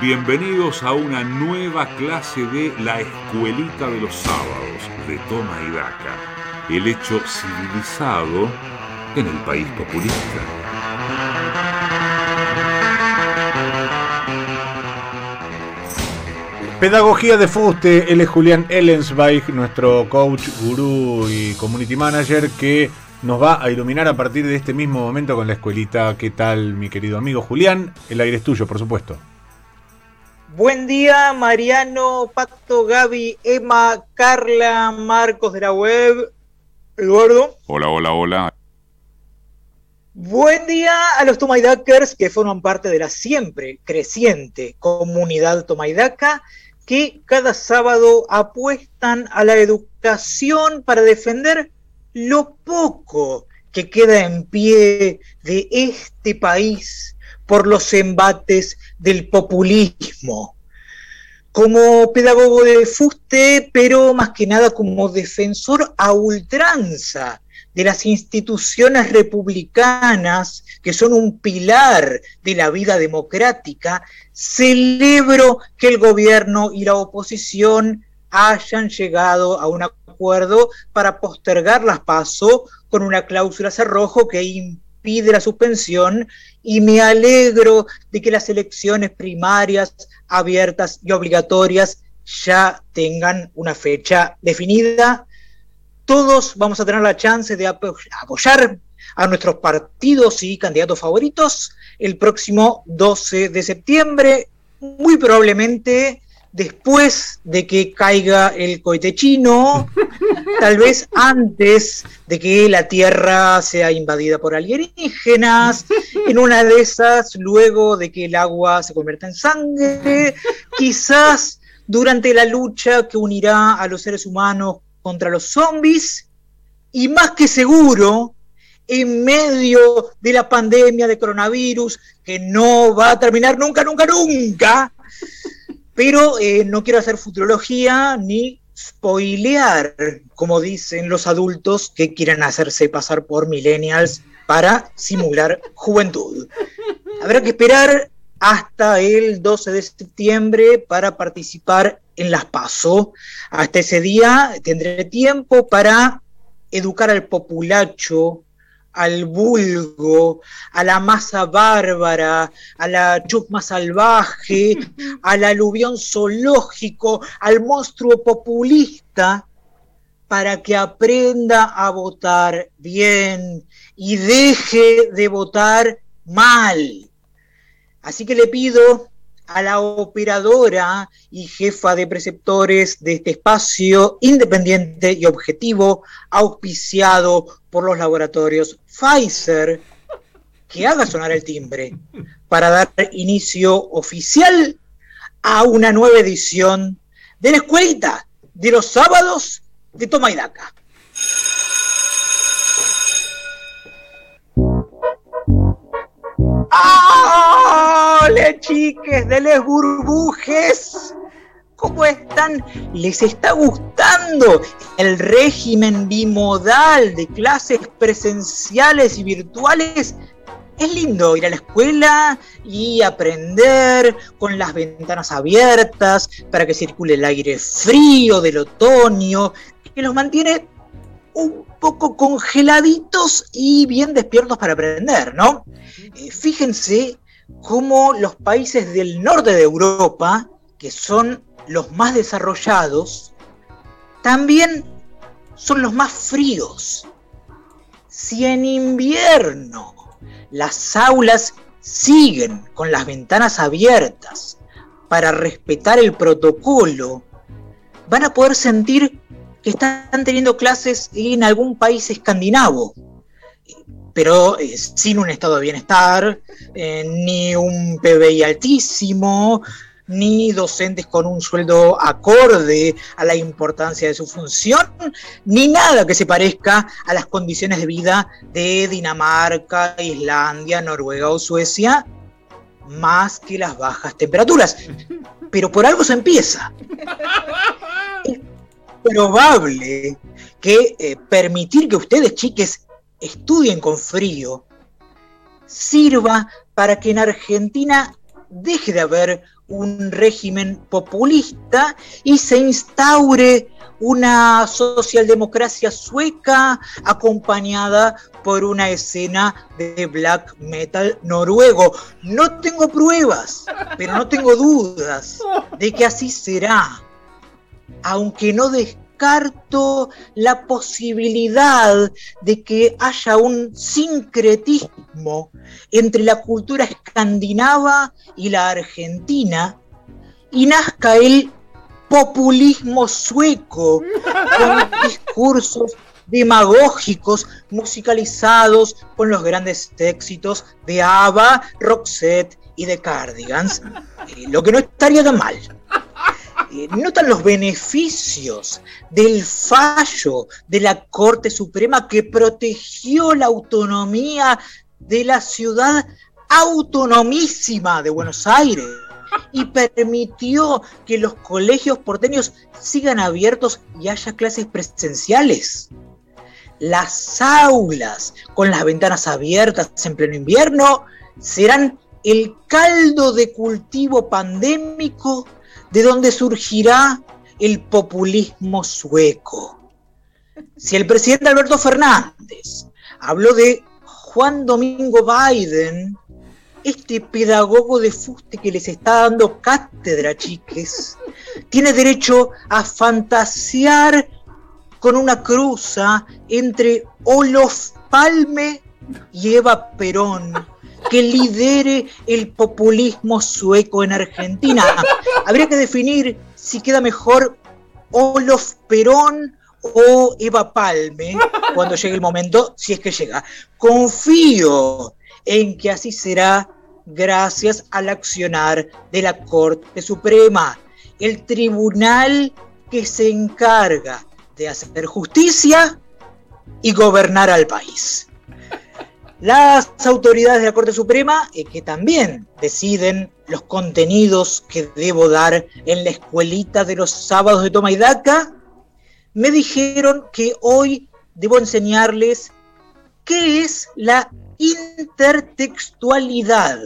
Bienvenidos a una nueva clase de La Escuelita de los Sábados de Toma y Daca, el hecho civilizado en el país populista. Pedagogía de Fuste, él es Julián Ellensweig, nuestro coach, gurú y community manager que nos va a iluminar a partir de este mismo momento con la escuelita. ¿Qué tal, mi querido amigo Julián? El aire es tuyo, por supuesto. Buen día, Mariano, Pato, Gaby, Emma, Carla, Marcos de la web, Eduardo. Hola, hola, hola. Buen día a los Tomaidakers que forman parte de la siempre creciente comunidad Tomaidaca que cada sábado apuestan a la educación para defender lo poco que queda en pie de este país por los embates del populismo. Como pedagogo de fuste, pero más que nada como defensor a ultranza de las instituciones republicanas, que son un pilar de la vida democrática, celebro que el gobierno y la oposición hayan llegado a un acuerdo para postergar las pasos con una cláusula cerrojo que impide la suspensión y me alegro de que las elecciones primarias abiertas y obligatorias ya tengan una fecha definida. Todos vamos a tener la chance de apoyar a nuestros partidos y candidatos favoritos el próximo 12 de septiembre, muy probablemente después de que caiga el cohete chino, tal vez antes de que la Tierra sea invadida por alienígenas, en una de esas, luego de que el agua se convierta en sangre, quizás durante la lucha que unirá a los seres humanos contra los zombies y más que seguro, en medio de la pandemia de coronavirus, que no va a terminar nunca, nunca, nunca, pero eh, no quiero hacer futurología ni spoilear, como dicen los adultos que quieran hacerse pasar por millennials para simular juventud. Habrá que esperar hasta el 12 de septiembre para participar en las PASO. Hasta ese día tendré tiempo para educar al populacho, al vulgo, a la masa bárbara, a la chusma salvaje, al aluvión zoológico, al monstruo populista, para que aprenda a votar bien y deje de votar mal. Así que le pido a la operadora y jefa de preceptores de este espacio independiente y objetivo, auspiciado por los laboratorios Pfizer, que haga sonar el timbre para dar inicio oficial a una nueva edición de la escuelita de los sábados de Toma y. chiques de les burbujes! ¿Cómo están? ¿Les está gustando el régimen bimodal de clases presenciales y virtuales? Es lindo ir a la escuela y aprender con las ventanas abiertas para que circule el aire frío del otoño, que los mantiene un poco congeladitos y bien despiertos para aprender, ¿no? Eh, fíjense cómo los países del norte de Europa, que son los más desarrollados, también son los más fríos. Si en invierno las aulas siguen con las ventanas abiertas para respetar el protocolo, van a poder sentir que están teniendo clases en algún país escandinavo pero eh, sin un estado de bienestar, eh, ni un PBI altísimo, ni docentes con un sueldo acorde a la importancia de su función, ni nada que se parezca a las condiciones de vida de Dinamarca, Islandia, Noruega o Suecia, más que las bajas temperaturas. Pero por algo se empieza. Es probable que eh, permitir que ustedes, chiques, estudien con frío, sirva para que en Argentina deje de haber un régimen populista y se instaure una socialdemocracia sueca acompañada por una escena de black metal noruego. No tengo pruebas, pero no tengo dudas de que así será. Aunque no descarto la posibilidad de que haya un sincretismo entre la cultura escandinava y la argentina y nazca el populismo sueco, con discursos demagógicos musicalizados con los grandes éxitos de ABBA, Roxette y de Cardigans, eh, lo que no estaría tan mal. Eh, notan los beneficios del fallo de la Corte Suprema que protegió la autonomía de la ciudad autonomísima de Buenos Aires y permitió que los colegios porteños sigan abiertos y haya clases presenciales. Las aulas con las ventanas abiertas en pleno invierno serán el caldo de cultivo pandémico de donde surgirá el populismo sueco. Si el presidente Alberto Fernández habló de Juan Domingo Biden este pedagogo de fuste que les está dando cátedra, chiques, tiene derecho a fantasear con una cruza entre Olof Palme y Eva Perón, que lidere el populismo sueco en Argentina. Habría que definir si queda mejor Olof Perón o Eva Palme cuando llegue el momento, si es que llega. Confío en que así será gracias al accionar de la Corte Suprema, el tribunal que se encarga de hacer justicia y gobernar al país. Las autoridades de la Corte Suprema, eh, que también deciden los contenidos que debo dar en la escuelita de los sábados de Toma y Daca, me dijeron que hoy debo enseñarles qué es la intertextualidad.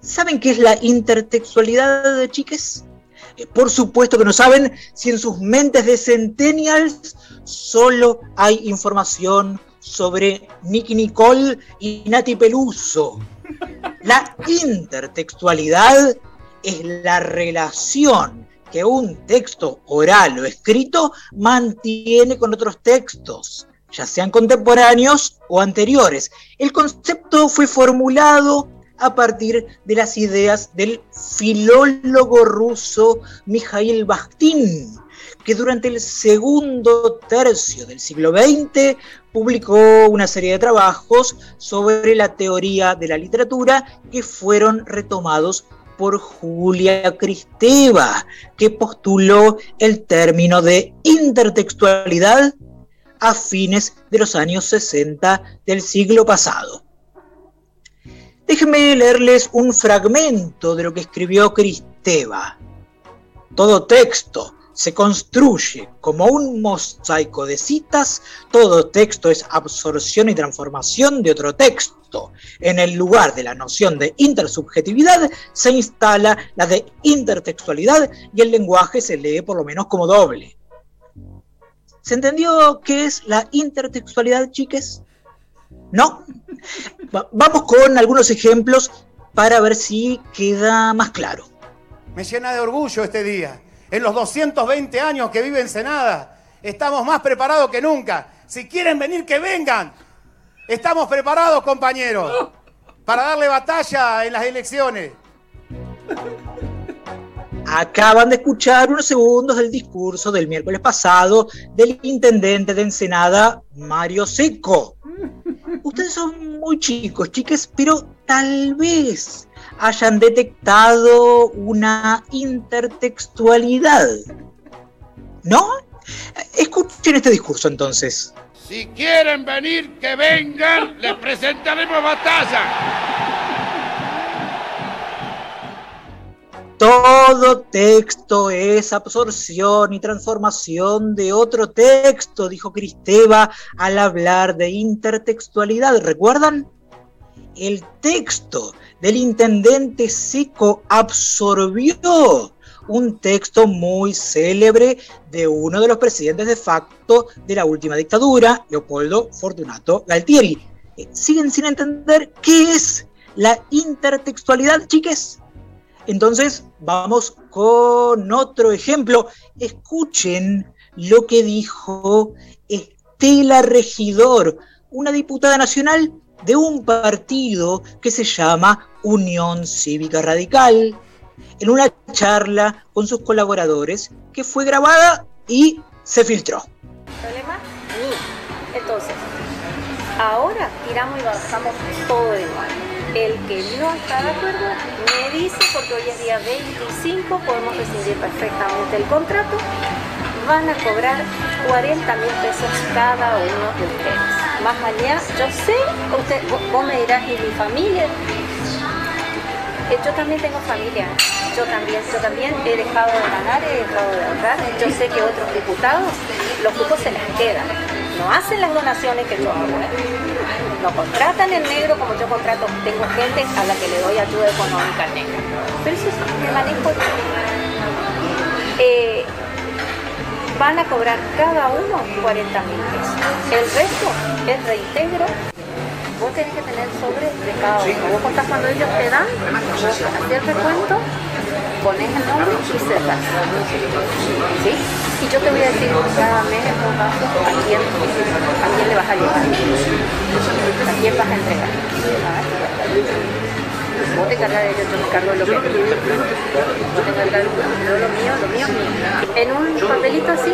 ¿Saben qué es la intertextualidad, chiques? Eh, por supuesto que no saben si en sus mentes de centennials solo hay información sobre Nicky Nicole y Nati Peluso. La intertextualidad es la relación que un texto oral o escrito mantiene con otros textos ya sean contemporáneos o anteriores. El concepto fue formulado a partir de las ideas del filólogo ruso Mikhail Bakhtin, que durante el segundo tercio del siglo XX publicó una serie de trabajos sobre la teoría de la literatura que fueron retomados por Julia Kristeva, que postuló el término de intertextualidad a fines de los años 60 del siglo pasado. Déjenme leerles un fragmento de lo que escribió Cristeva. Todo texto se construye como un mosaico de citas, todo texto es absorción y transformación de otro texto. En el lugar de la noción de intersubjetividad se instala la de intertextualidad y el lenguaje se lee por lo menos como doble. ¿Se entendió qué es la intertextualidad, chiques? ¿No? vamos con algunos ejemplos para ver si queda más claro. Me llena de orgullo este día. En los 220 años que vive Ensenada, estamos más preparados que nunca. Si quieren venir, que vengan. Estamos preparados, compañeros, para darle batalla en las elecciones. Acaban de escuchar unos segundos del discurso del miércoles pasado del intendente de Ensenada, Mario Seco. Ustedes son muy chicos, chiques, pero tal vez hayan detectado una intertextualidad. ¿No? Escuchen este discurso entonces. Si quieren venir, que vengan, les presentaremos batalla. Todo texto es absorción y transformación de otro texto, dijo Cristeva al hablar de intertextualidad. ¿Recuerdan? El texto del intendente Seco absorbió un texto muy célebre de uno de los presidentes de facto de la última dictadura, Leopoldo Fortunato Galtieri. Eh, ¿Siguen sin entender qué es la intertextualidad, chiques? Entonces, vamos con otro ejemplo. Escuchen lo que dijo Estela Regidor, una diputada nacional de un partido que se llama Unión Cívica Radical, en una charla con sus colaboradores que fue grabada y se filtró. ¿Problema? Entonces, ahora tiramos y bajamos todo igual. El que no está de acuerdo me dice, porque hoy es día 25, podemos rescindir perfectamente el contrato, van a cobrar 40 mil pesos cada uno de ustedes. Más allá, yo sé, usted, vos me dirás, ¿y mi familia? Eh, yo también tengo familia, yo también, yo también he dejado de ganar, he dejado de ahorrar. Yo sé que otros diputados, los cupos se les quedan, no hacen las donaciones que yo hago. No contratan en negro como yo contrato, tengo gente a la que le doy ayuda económica negra. Pero eso es manejo. Van a cobrar cada uno 40 mil pesos. El resto es reintegro vos tenés que tener sobre de cada uno. Vos contás cuando ellos te dan, vos el recuento, pones el nombre y cerrás. ¿Sí? Y yo te voy a decir cada mes en un a quién, a quién le vas a llevar, a quién vas a entregar. Vos te encargas de ellos, yo me encargo de lo que yo que encargar de lo mío, lo mío, mío. En un papelito así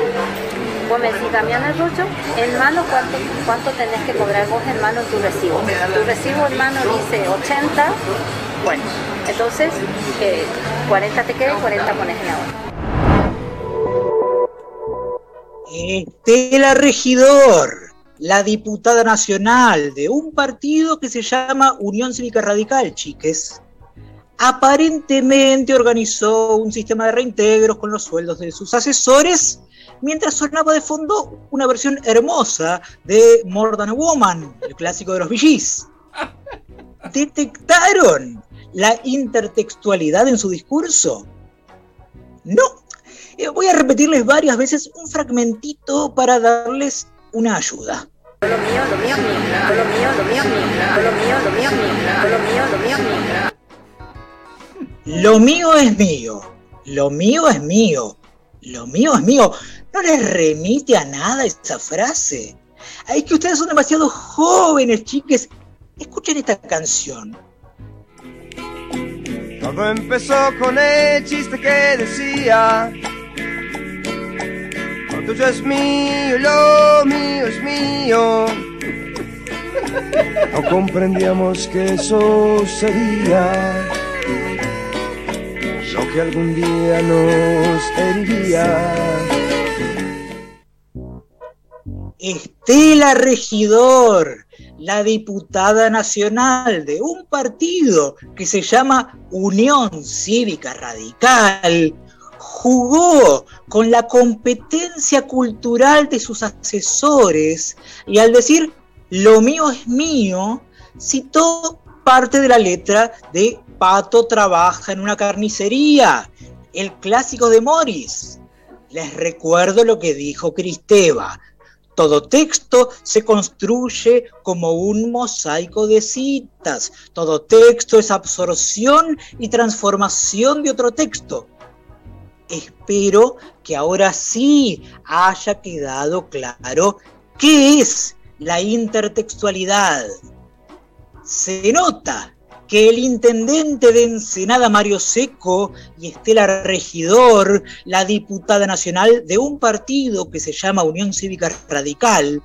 vos me decís, Damián Arroyo, en mano, ¿cuánto, ¿cuánto tenés que cobrar vos en mano tu recibo? Tu recibo en mano dice 80, bueno, entonces 40 eh, te queda y 40 pones en la Estela Regidor, la diputada nacional de un partido que se llama Unión Cívica Radical, chiques, aparentemente organizó un sistema de reintegros con los sueldos de sus asesores mientras sonaba de fondo una versión hermosa de More Than a Woman, el clásico de los VGs. ¿Detectaron la intertextualidad en su discurso? No. Eh, voy a repetirles varias veces un fragmentito para darles una ayuda. Lo mío, lo mío, lo mío, lo lo mío, lo mío, lo mío, Lo mío es mío, lo mío es mío, lo mío es mío. ¿No les remite a nada esa frase? Es que ustedes son demasiado jóvenes, chiques. Escuchen esta canción. Todo empezó con el chiste que decía. Lo tuyo es mío, lo mío es mío. No comprendíamos que eso sería lo que algún día nos heriría. Estela Regidor, la diputada nacional de un partido que se llama Unión Cívica Radical, jugó con la competencia cultural de sus asesores y al decir lo mío es mío, citó parte de la letra de Pato trabaja en una carnicería, el clásico de Morris. Les recuerdo lo que dijo Cristeva, todo texto se construye como un mosaico de citas. Todo texto es absorción y transformación de otro texto. Espero que ahora sí haya quedado claro qué es la intertextualidad. Se nota que el intendente de Ensenada Mario Seco y Estela Regidor, la diputada nacional de un partido que se llama Unión Cívica Radical,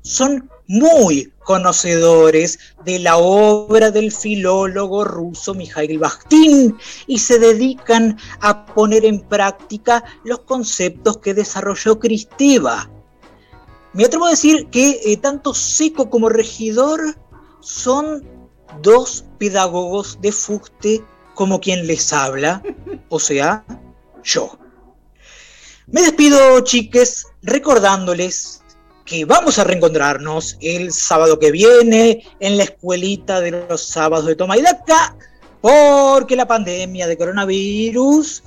son muy conocedores de la obra del filólogo ruso Mikhail Bakhtin y se dedican a poner en práctica los conceptos que desarrolló Cristeva. Me atrevo a decir que eh, tanto Seco como Regidor son dos pedagogos de fuste como quien les habla, o sea, yo. Me despido, chiques, recordándoles que vamos a reencontrarnos el sábado que viene en la escuelita de los sábados de Toma y Daca, porque la pandemia de coronavirus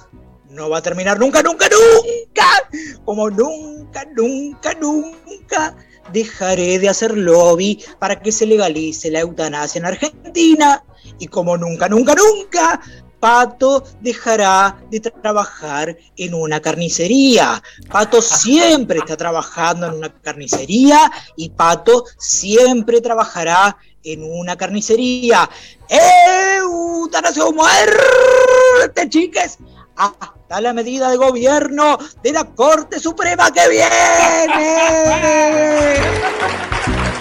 no va a terminar nunca, nunca, nunca, como nunca, nunca, nunca dejaré de hacer lobby para que se legalice la eutanasia en Argentina y como nunca, nunca, nunca Pato dejará de trabajar en una carnicería. Pato siempre está trabajando en una carnicería y Pato siempre trabajará en una carnicería. ¡Eutanasia muerte, chiques! Hasta la medida de gobierno de la Corte Suprema que viene.